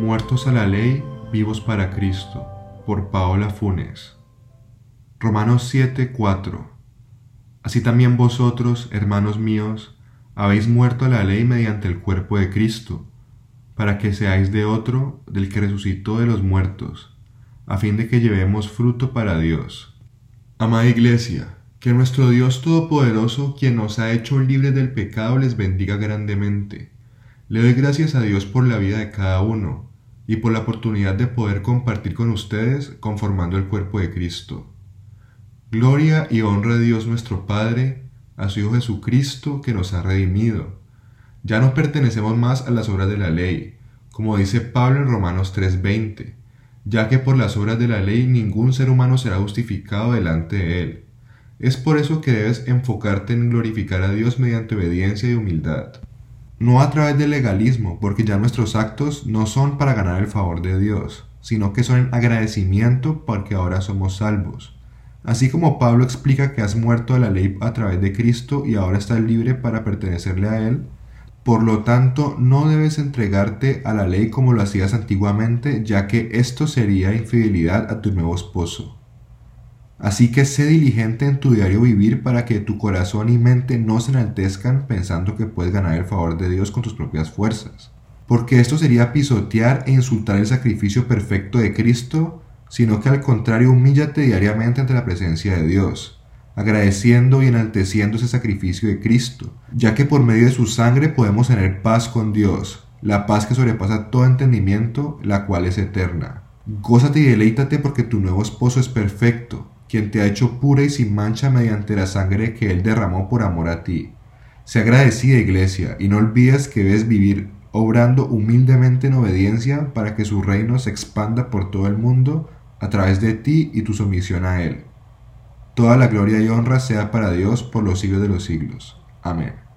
muertos a la ley, vivos para Cristo, por Paola Funes. Romanos 7:4 Así también vosotros, hermanos míos, habéis muerto a la ley mediante el cuerpo de Cristo, para que seáis de otro, del que resucitó de los muertos, a fin de que llevemos fruto para Dios. Amada Iglesia, que nuestro Dios Todopoderoso, quien nos ha hecho libres del pecado, les bendiga grandemente. Le doy gracias a Dios por la vida de cada uno y por la oportunidad de poder compartir con ustedes conformando el cuerpo de Cristo. Gloria y honra a Dios nuestro Padre, a su Hijo Jesucristo que nos ha redimido. Ya no pertenecemos más a las obras de la ley, como dice Pablo en Romanos 3:20, ya que por las obras de la ley ningún ser humano será justificado delante de él. Es por eso que debes enfocarte en glorificar a Dios mediante obediencia y humildad no a través del legalismo, porque ya nuestros actos no son para ganar el favor de Dios, sino que son en agradecimiento porque ahora somos salvos. Así como Pablo explica que has muerto a la ley a través de Cristo y ahora estás libre para pertenecerle a Él, por lo tanto no debes entregarte a la ley como lo hacías antiguamente, ya que esto sería infidelidad a tu nuevo esposo. Así que sé diligente en tu diario vivir para que tu corazón y mente no se enaltezcan pensando que puedes ganar el favor de Dios con tus propias fuerzas. Porque esto sería pisotear e insultar el sacrificio perfecto de Cristo, sino que al contrario humíllate diariamente ante la presencia de Dios, agradeciendo y enalteciendo ese sacrificio de Cristo, ya que por medio de su sangre podemos tener paz con Dios, la paz que sobrepasa todo entendimiento, la cual es eterna. Gózate y deleítate porque tu nuevo esposo es perfecto, quien te ha hecho pura y sin mancha mediante la sangre que Él derramó por amor a ti. Sea agradecida, Iglesia, y no olvides que debes vivir obrando humildemente en obediencia para que su reino se expanda por todo el mundo a través de ti y tu sumisión a Él. Toda la gloria y honra sea para Dios por los siglos de los siglos. Amén.